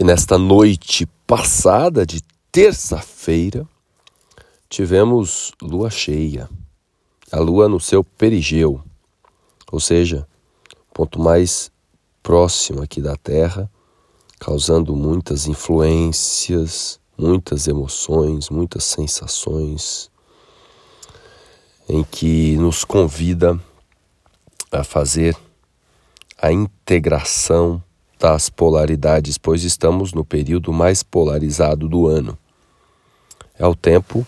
E nesta noite passada de terça-feira, tivemos lua cheia, a lua no seu perigeu, ou seja, ponto mais próximo aqui da Terra, causando muitas influências, muitas emoções, muitas sensações, em que nos convida a fazer a integração das polaridades, pois estamos no período mais polarizado do ano. É o tempo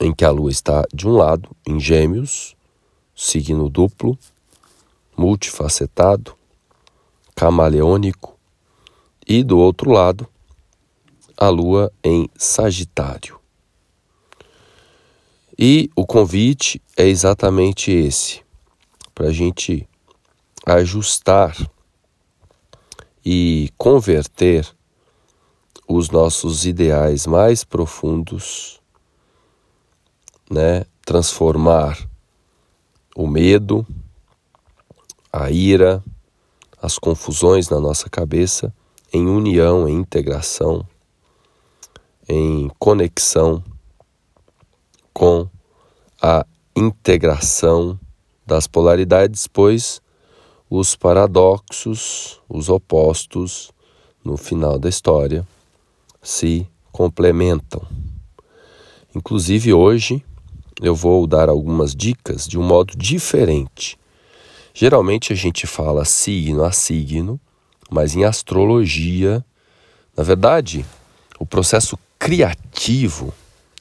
em que a Lua está de um lado, em Gêmeos, signo duplo, multifacetado, camaleônico, e do outro lado, a Lua em Sagitário. E o convite é exatamente esse, para a gente ajustar e converter os nossos ideais mais profundos, né? Transformar o medo, a ira, as confusões na nossa cabeça em união, em integração, em conexão com a integração das polaridades, pois os paradoxos, os opostos, no final da história, se complementam. Inclusive hoje eu vou dar algumas dicas de um modo diferente. Geralmente a gente fala signo a signo, mas em astrologia, na verdade, o processo criativo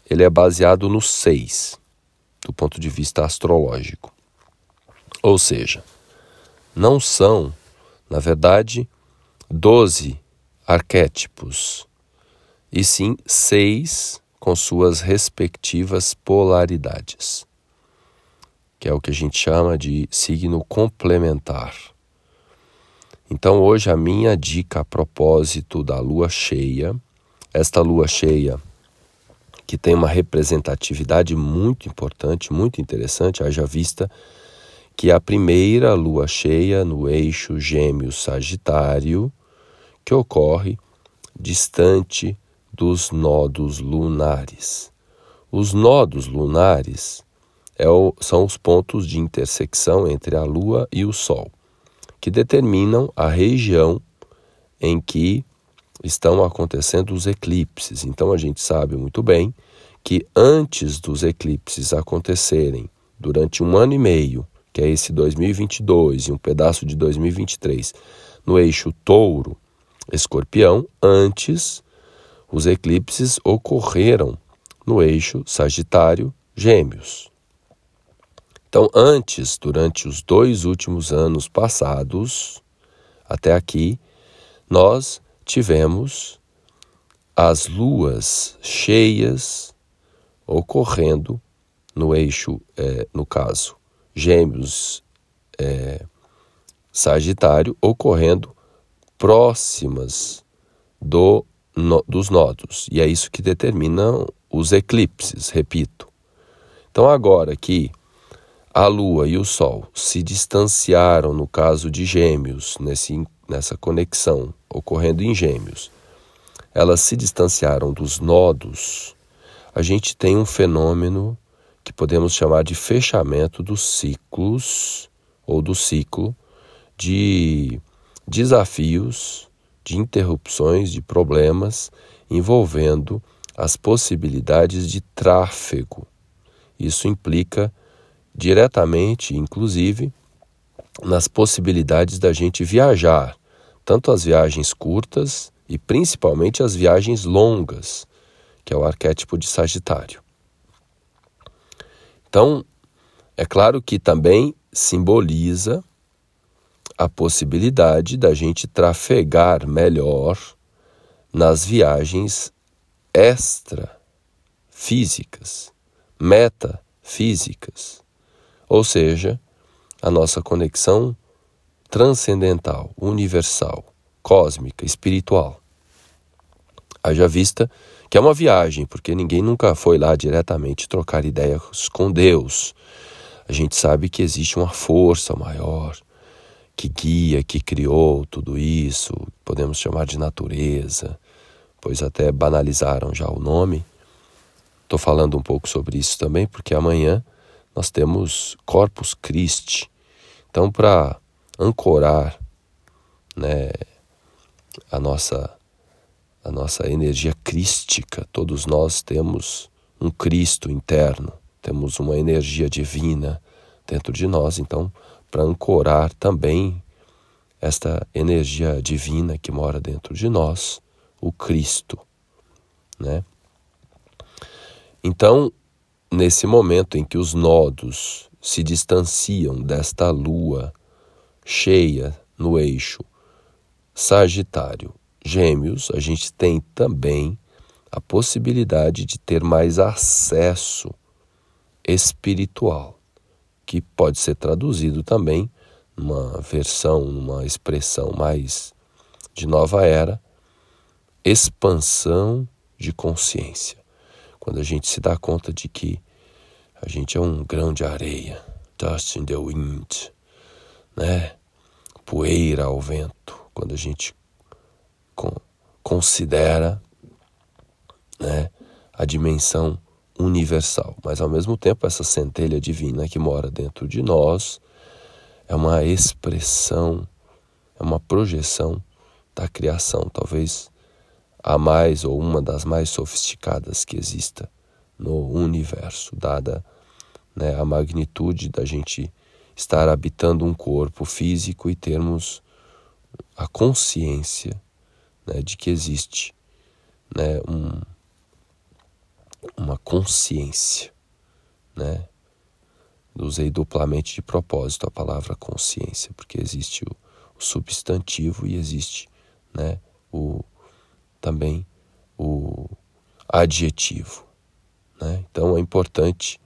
ele é baseado no seis, do ponto de vista astrológico. Ou seja, não são, na verdade, doze arquétipos, e sim seis com suas respectivas polaridades, que é o que a gente chama de signo complementar. Então, hoje, a minha dica a propósito da lua cheia, esta lua cheia que tem uma representatividade muito importante, muito interessante, haja vista que a primeira lua cheia no eixo Gêmeos-Sagitário, que ocorre distante dos nodos lunares. Os nodos lunares é o, são os pontos de intersecção entre a Lua e o Sol, que determinam a região em que estão acontecendo os eclipses. Então a gente sabe muito bem que antes dos eclipses acontecerem, durante um ano e meio, que é esse 2022 e um pedaço de 2023, no eixo Touro, Escorpião, antes os eclipses ocorreram no eixo Sagitário, Gêmeos. Então, antes, durante os dois últimos anos passados, até aqui, nós tivemos as luas cheias ocorrendo no eixo, é, no caso, Gêmeos, é, Sagitário, ocorrendo próximas do, no, dos nodos. E é isso que determina os eclipses, repito. Então, agora que a Lua e o Sol se distanciaram, no caso de Gêmeos, nesse, nessa conexão ocorrendo em Gêmeos, elas se distanciaram dos nodos, a gente tem um fenômeno que podemos chamar de fechamento dos ciclos ou do ciclo de desafios, de interrupções, de problemas envolvendo as possibilidades de tráfego. Isso implica diretamente, inclusive, nas possibilidades da gente viajar, tanto as viagens curtas e principalmente as viagens longas, que é o arquétipo de Sagitário. Então, é claro que também simboliza a possibilidade da gente trafegar melhor nas viagens extra físicas, metafísicas, ou seja, a nossa conexão transcendental, universal, cósmica, espiritual. Haja vista que é uma viagem, porque ninguém nunca foi lá diretamente trocar ideias com Deus. A gente sabe que existe uma força maior que guia, que criou tudo isso. Podemos chamar de natureza, pois até banalizaram já o nome. Estou falando um pouco sobre isso também, porque amanhã nós temos Corpus Christi. Então, para ancorar né, a nossa a nossa energia crística, todos nós temos um Cristo interno, temos uma energia divina dentro de nós, então, para ancorar também esta energia divina que mora dentro de nós, o Cristo, né? Então, nesse momento em que os nodos se distanciam desta lua cheia no eixo Sagitário, Gêmeos, a gente tem também a possibilidade de ter mais acesso espiritual, que pode ser traduzido também numa versão, numa expressão mais de nova era, expansão de consciência. Quando a gente se dá conta de que a gente é um grão de areia, dust in the wind, né? Poeira ao vento. Quando a gente considera, né, a dimensão universal, mas ao mesmo tempo essa centelha divina que mora dentro de nós é uma expressão, é uma projeção da criação, talvez a mais ou uma das mais sofisticadas que exista no universo, dada né, a magnitude da gente estar habitando um corpo físico e termos a consciência né, de que existe né, um, uma consciência. Né? Usei duplamente de propósito a palavra consciência, porque existe o, o substantivo e existe né, o, também o adjetivo. Né? Então é importante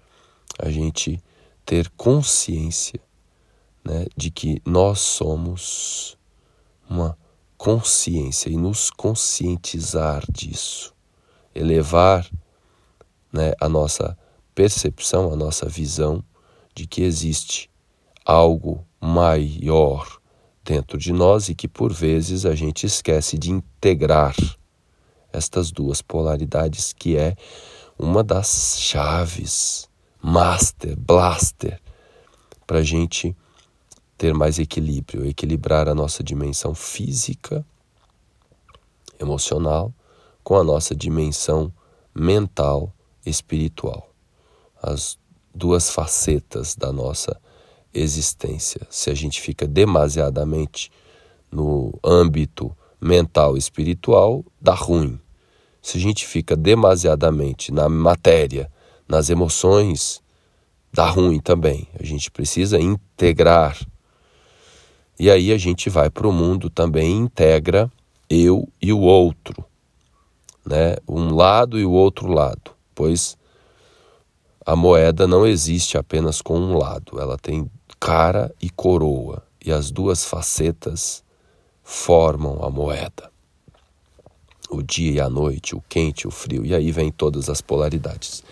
a gente ter consciência né, de que nós somos uma consciência e nos conscientizar disso, elevar né, a nossa percepção, a nossa visão de que existe algo maior dentro de nós e que por vezes a gente esquece de integrar estas duas polaridades, que é uma das chaves, master, blaster, para a gente ter mais equilíbrio, equilibrar a nossa dimensão física, emocional, com a nossa dimensão mental, espiritual. As duas facetas da nossa existência. Se a gente fica demasiadamente no âmbito mental e espiritual, dá ruim. Se a gente fica demasiadamente na matéria, nas emoções, dá ruim também. A gente precisa integrar. E aí a gente vai para o mundo também integra eu e o outro, né? Um lado e o outro lado, pois a moeda não existe apenas com um lado, ela tem cara e coroa, e as duas facetas formam a moeda o dia e a noite, o quente e o frio, e aí vem todas as polaridades.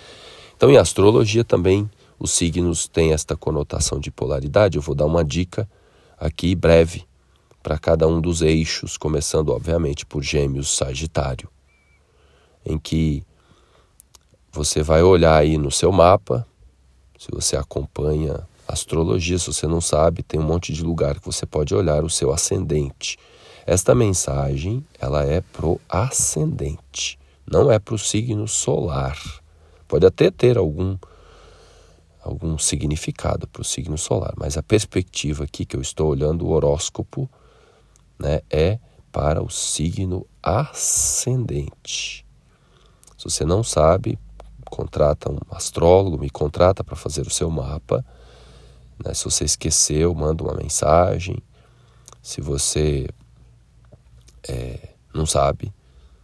Então, em astrologia também os signos têm esta conotação de polaridade. Eu vou dar uma dica aqui breve para cada um dos eixos, começando obviamente por Gêmeos, Sagitário, em que você vai olhar aí no seu mapa, se você acompanha astrologia, se você não sabe, tem um monte de lugar que você pode olhar o seu ascendente. Esta mensagem, ela é pro ascendente, não é para o signo solar. Pode até ter algum algum significado para o signo solar, mas a perspectiva aqui que eu estou olhando o horóscopo, né, é para o signo ascendente. Se você não sabe, contrata um astrólogo, me contrata para fazer o seu mapa. Né? Se você esqueceu, manda uma mensagem. Se você é, não sabe,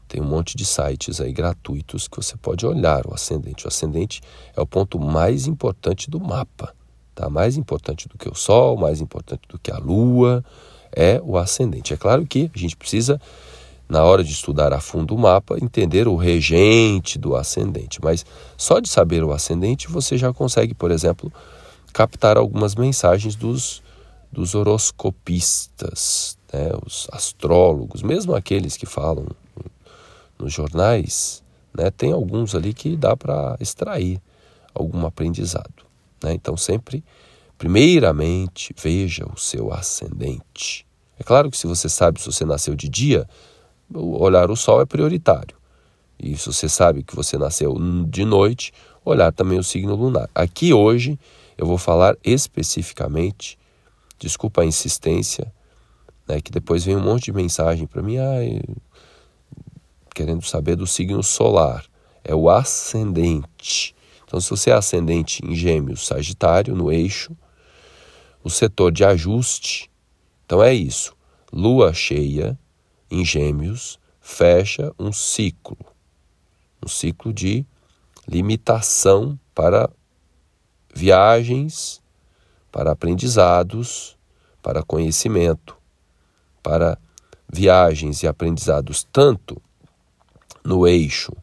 tem um monte de sites aí gratuitos que você pode olhar o ascendente. O ascendente é o ponto mais importante do mapa, tá? Mais importante do que o Sol, mais importante do que a Lua, é o ascendente. É claro que a gente precisa, na hora de estudar a fundo o mapa, entender o regente do ascendente. Mas só de saber o ascendente você já consegue, por exemplo, captar algumas mensagens dos dos horoscopistas, né, os astrólogos, mesmo aqueles que falam nos jornais, né, tem alguns ali que dá para extrair algum aprendizado. Né? Então, sempre, primeiramente, veja o seu ascendente. É claro que se você sabe se você nasceu de dia, olhar o sol é prioritário. E se você sabe que você nasceu de noite, olhar também o signo lunar. Aqui hoje eu vou falar especificamente, desculpa a insistência, né, que depois vem um monte de mensagem para mim, ah, querendo saber do signo solar. É o ascendente. Então, se você é ascendente em Gêmeos, Sagitário, no eixo, o setor de ajuste, então é isso. Lua cheia em Gêmeos fecha um ciclo, um ciclo de limitação para viagens, para aprendizados, para conhecimento, para viagens e aprendizados tanto no eixo,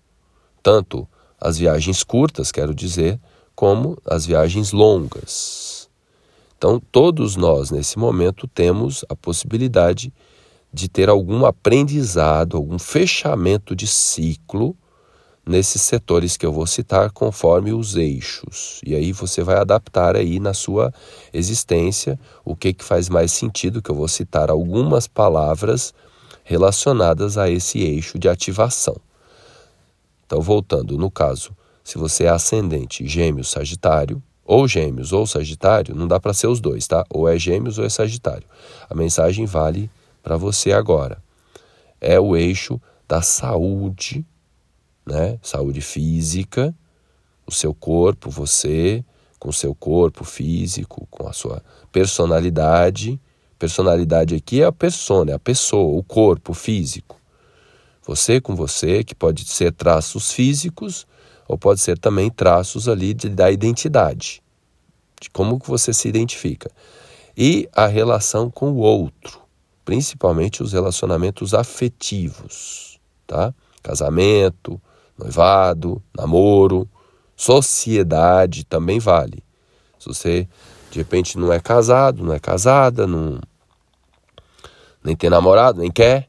tanto as viagens curtas, quero dizer, como as viagens longas. Então, todos nós nesse momento temos a possibilidade de ter algum aprendizado, algum fechamento de ciclo nesses setores que eu vou citar conforme os eixos. E aí você vai adaptar aí na sua existência o que, que faz mais sentido, que eu vou citar algumas palavras relacionadas a esse eixo de ativação. Então, voltando, no caso, se você é ascendente gêmeos, sagitário, ou gêmeos ou sagitário, não dá para ser os dois, tá? Ou é gêmeos ou é sagitário. A mensagem vale para você agora. É o eixo da saúde né? Saúde física, o seu corpo, você, com seu corpo físico, com a sua personalidade. Personalidade aqui é a persona, é a pessoa, o corpo físico. Você com você, que pode ser traços físicos ou pode ser também traços ali de, da identidade, de como que você se identifica. E a relação com o outro, principalmente os relacionamentos afetivos, tá? Casamento, noivado, namoro, sociedade também vale. Se você de repente não é casado, não é casada, não nem tem namorado, nem quer,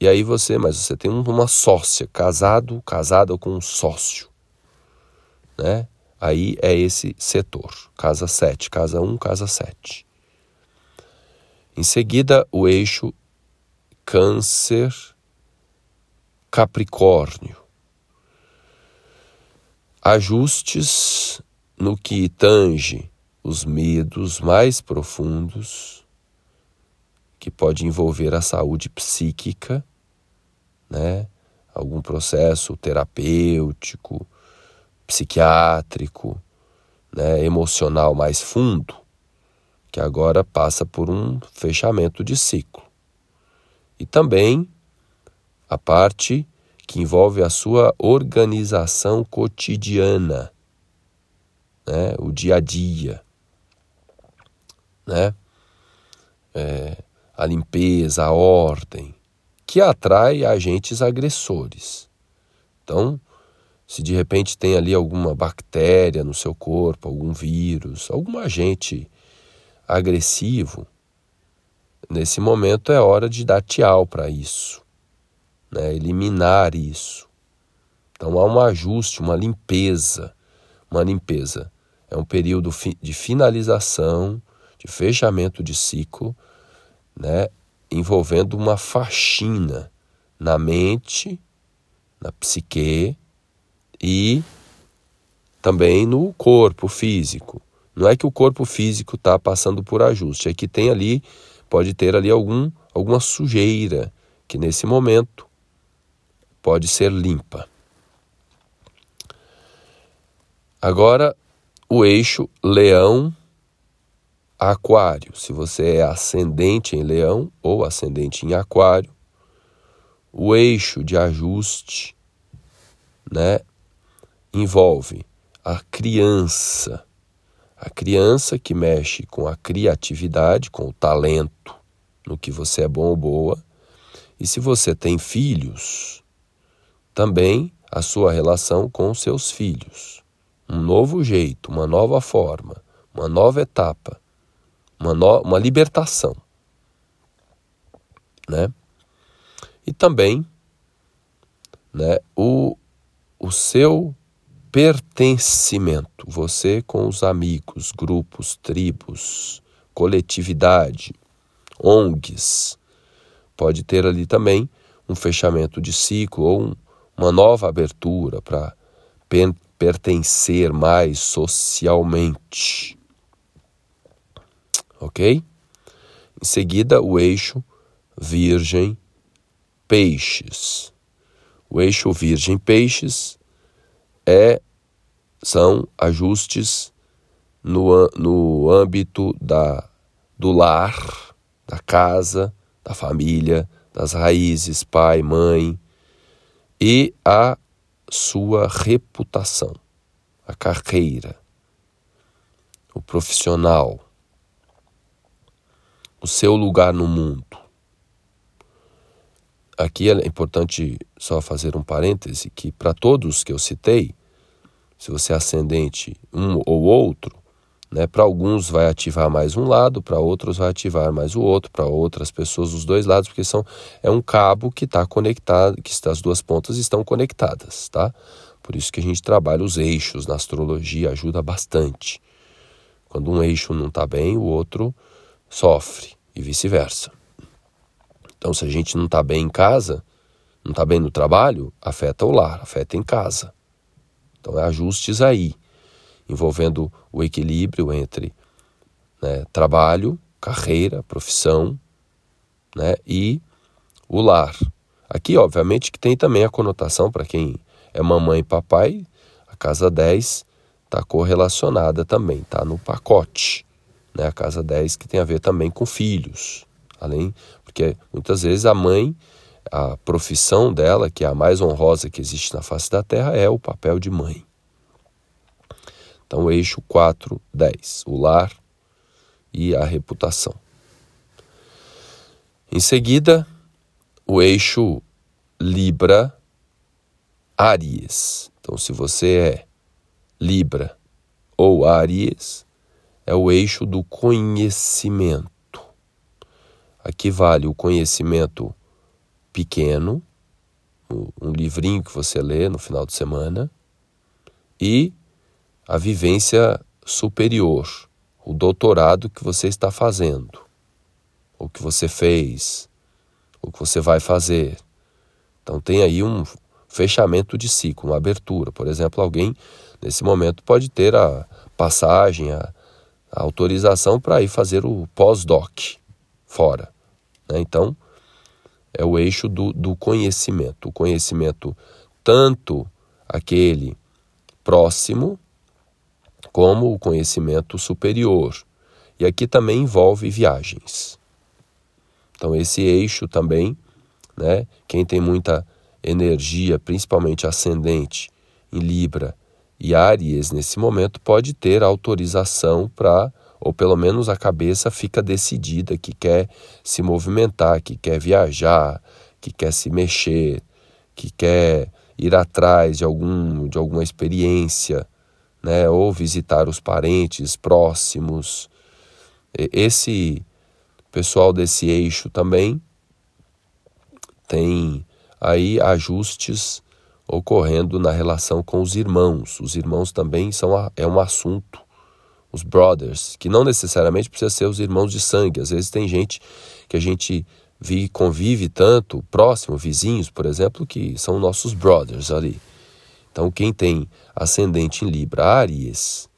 e aí você, mas você tem uma sócia, casado, casada com um sócio, né? Aí é esse setor, casa 7, casa 1, casa 7. Em seguida, o eixo Câncer Capricórnio ajustes no que tange os medos mais profundos, que pode envolver a saúde psíquica, né? algum processo terapêutico, psiquiátrico, né? emocional mais fundo, que agora passa por um fechamento de ciclo. E também a parte que envolve a sua organização cotidiana, né? o dia a dia, né? É, a limpeza, a ordem, que atrai agentes agressores. Então, se de repente tem ali alguma bactéria no seu corpo, algum vírus, algum agente agressivo, nesse momento é hora de dar tchau para isso né, eliminar isso. Então há um ajuste, uma limpeza, uma limpeza. É um período de finalização, de fechamento de ciclo, né, envolvendo uma faxina na mente, na psique e também no corpo físico. Não é que o corpo físico está passando por ajuste, é que tem ali, pode ter ali algum, alguma sujeira que nesse momento pode ser limpa. Agora, o eixo leão-aquário. Se você é ascendente em leão ou ascendente em aquário, o eixo de ajuste né, envolve a criança. A criança que mexe com a criatividade, com o talento, no que você é bom ou boa. E se você tem filhos, também a sua relação com seus filhos. Um novo jeito, uma nova forma, uma nova etapa uma, no, uma libertação. Né? E também né, o, o seu pertencimento, você com os amigos, grupos, tribos, coletividade, ONGs, pode ter ali também um fechamento de ciclo ou um, uma nova abertura para pertencer mais socialmente. Ok? Em seguida, o eixo Virgem Peixes. O eixo Virgem Peixes é são ajustes no, no âmbito da, do lar, da casa, da família, das raízes, pai, mãe, e a sua reputação, a carreira, o profissional, o seu lugar no mundo. Aqui é importante só fazer um parêntese que para todos que eu citei, se você é ascendente um ou outro, né, para alguns vai ativar mais um lado, para outros vai ativar mais o outro, para outras pessoas os dois lados, porque são é um cabo que está conectado, que as duas pontas estão conectadas, tá? Por isso que a gente trabalha os eixos na astrologia, ajuda bastante. Quando um eixo não está bem, o outro sofre e vice-versa. Então, se a gente não está bem em casa, não está bem no trabalho, afeta o lar, afeta em casa. Então, é ajustes aí, envolvendo o equilíbrio entre né, trabalho, carreira, profissão né, e o lar. Aqui, obviamente, que tem também a conotação para quem é mamãe e papai, a casa 10 está correlacionada também, está no pacote. Né? A casa 10 que tem a ver também com filhos. Além, porque muitas vezes a mãe, a profissão dela, que é a mais honrosa que existe na face da terra, é o papel de mãe. Então, eixo 4, 10, o lar e a reputação. Em seguida, o eixo Libra, Aries. Então, se você é Libra ou Aries, é o eixo do conhecimento. Aqui vale o conhecimento pequeno, um livrinho que você lê no final de semana, e a vivência superior, o doutorado que você está fazendo, o que você fez, o que você vai fazer. Então tem aí um fechamento de ciclo, uma abertura. Por exemplo, alguém nesse momento pode ter a passagem, a, autorização para ir fazer o pós-doc fora. Né? Então, é o eixo do, do conhecimento. O conhecimento, tanto aquele próximo, como o conhecimento superior. E aqui também envolve viagens. Então, esse eixo também, né? quem tem muita energia, principalmente ascendente em Libra e Áries nesse momento, pode ter autorização para ou pelo menos a cabeça fica decidida que quer se movimentar, que quer viajar, que quer se mexer, que quer ir atrás de algum de alguma experiência, né, ou visitar os parentes próximos. Esse pessoal desse eixo também tem aí ajustes ocorrendo na relação com os irmãos. Os irmãos também são é um assunto os brothers, que não necessariamente precisa ser os irmãos de sangue. Às vezes tem gente que a gente vi, convive tanto, próximo, vizinhos, por exemplo, que são nossos brothers ali. Então, quem tem ascendente em Libra, Aries,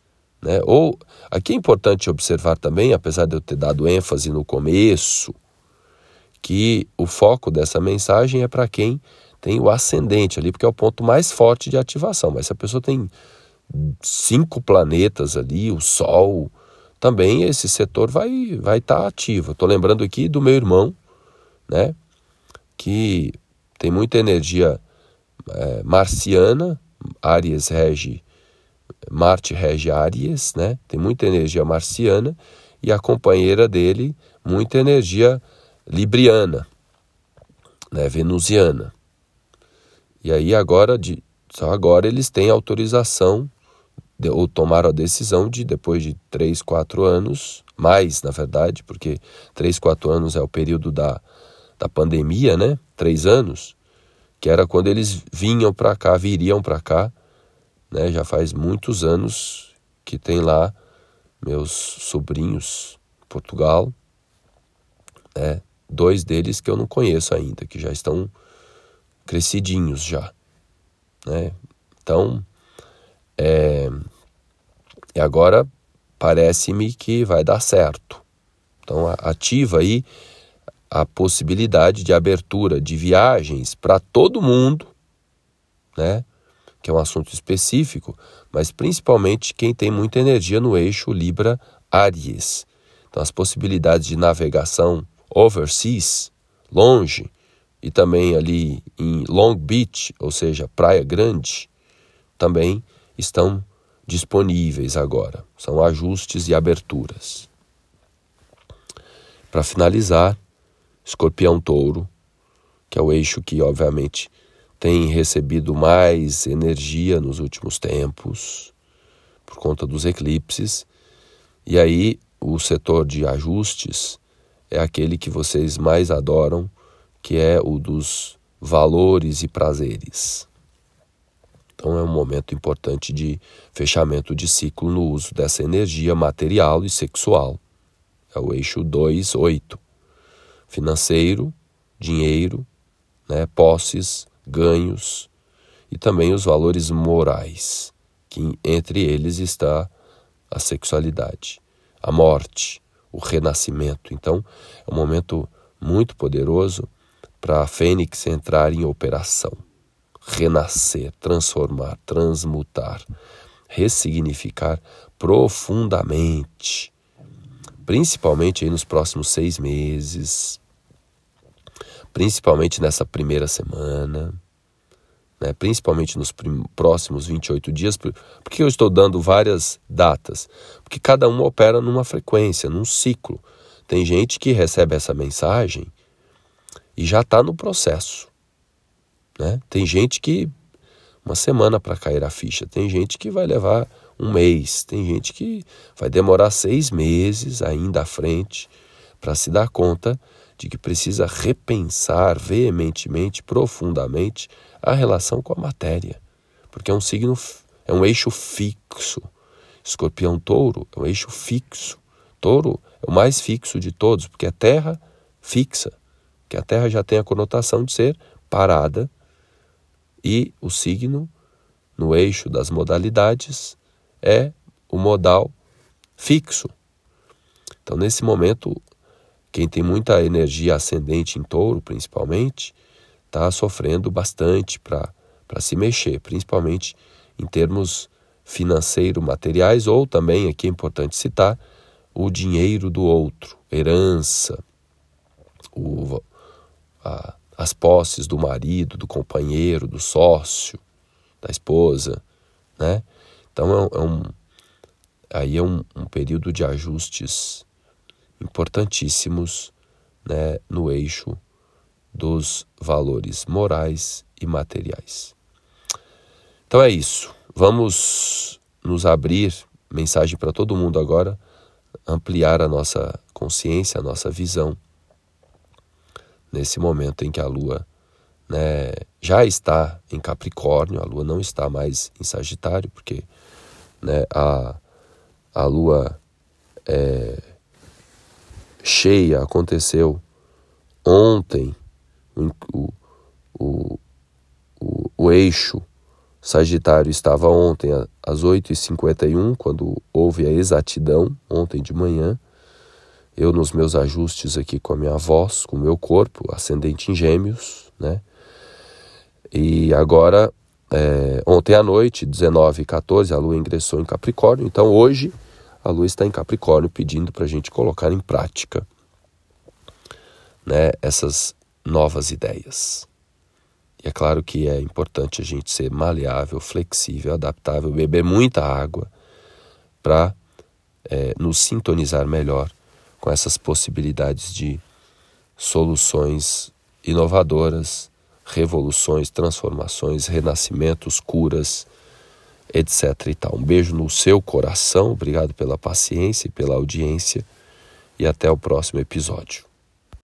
né? Ou aqui é importante observar também, apesar de eu ter dado ênfase no começo, que o foco dessa mensagem é para quem tem o ascendente ali, porque é o ponto mais forte de ativação. Mas se a pessoa tem cinco planetas ali, o Sol, também esse setor vai vai estar tá ativo. Estou lembrando aqui do meu irmão, né, que tem muita energia é, marciana, Aries rege, Marte rege Aries, né, tem muita energia marciana, e a companheira dele, muita energia libriana, né, venusiana. E aí agora, de, só agora eles têm autorização ou tomaram a decisão de, depois de três, quatro anos, mais, na verdade, porque três, quatro anos é o período da, da pandemia, né? Três anos, que era quando eles vinham para cá, viriam para cá, né? Já faz muitos anos que tem lá meus sobrinhos Portugal, né? Dois deles que eu não conheço ainda, que já estão crescidinhos já, né? Então, é, e agora parece-me que vai dar certo. Então, ativa aí a possibilidade de abertura de viagens para todo mundo, né? Que é um assunto específico, mas principalmente quem tem muita energia no eixo Libra Aries. Então, as possibilidades de navegação overseas, longe, e também ali em Long Beach, ou seja, Praia Grande, também estão disponíveis agora. São ajustes e aberturas. Para finalizar, Escorpião Touro, que é o eixo que, obviamente, tem recebido mais energia nos últimos tempos, por conta dos eclipses. E aí, o setor de ajustes é aquele que vocês mais adoram, que é o dos valores e prazeres. Então é um momento importante de fechamento de ciclo no uso dessa energia material e sexual. É o eixo 2, 8. Financeiro, dinheiro, né, posses, ganhos e também os valores morais, que entre eles está a sexualidade, a morte, o renascimento. Então, é um momento muito poderoso para a Fênix entrar em operação, renascer, transformar, transmutar, ressignificar profundamente, principalmente aí nos próximos seis meses, principalmente nessa primeira semana, né, principalmente nos próximos 28 dias. Por, por que eu estou dando várias datas? Porque cada um opera numa frequência, num ciclo. Tem gente que recebe essa mensagem e já está no processo. Né? Tem gente que uma semana para cair a ficha, tem gente que vai levar um mês, tem gente que vai demorar seis meses ainda à frente para se dar conta de que precisa repensar veementemente, profundamente a relação com a matéria, porque é um signo, é um eixo fixo. Escorpião Touro é um eixo fixo. Touro é o mais fixo de todos, porque é terra fixa que a Terra já tem a conotação de ser parada e o signo no eixo das modalidades é o modal fixo. Então, nesse momento, quem tem muita energia ascendente em touro, principalmente, está sofrendo bastante para se mexer, principalmente em termos financeiro materiais, ou também, aqui é importante citar, o dinheiro do outro, herança, o, a, as posses do marido, do companheiro, do sócio, da esposa, né? Então é, é um, aí é um, um, período de ajustes importantíssimos né, no eixo dos valores morais e materiais. Então é isso. Vamos nos abrir, mensagem para todo mundo agora, ampliar a nossa consciência, a nossa visão nesse momento em que a Lua né, já está em Capricórnio, a Lua não está mais em Sagitário, porque né, a, a Lua é, cheia aconteceu ontem, o, o, o, o eixo Sagitário estava ontem às 8h51, quando houve a exatidão, ontem de manhã, eu nos meus ajustes aqui com a minha voz, com o meu corpo, ascendente em gêmeos, né? E agora, é, ontem à noite, 19 e 14, a lua ingressou em Capricórnio, então hoje a lua está em Capricórnio pedindo para a gente colocar em prática né, essas novas ideias. E é claro que é importante a gente ser maleável, flexível, adaptável, beber muita água para é, nos sintonizar melhor com essas possibilidades de soluções inovadoras, revoluções, transformações, renascimentos, curas, etc. E tal. Um beijo no seu coração, obrigado pela paciência e pela audiência e até o próximo episódio.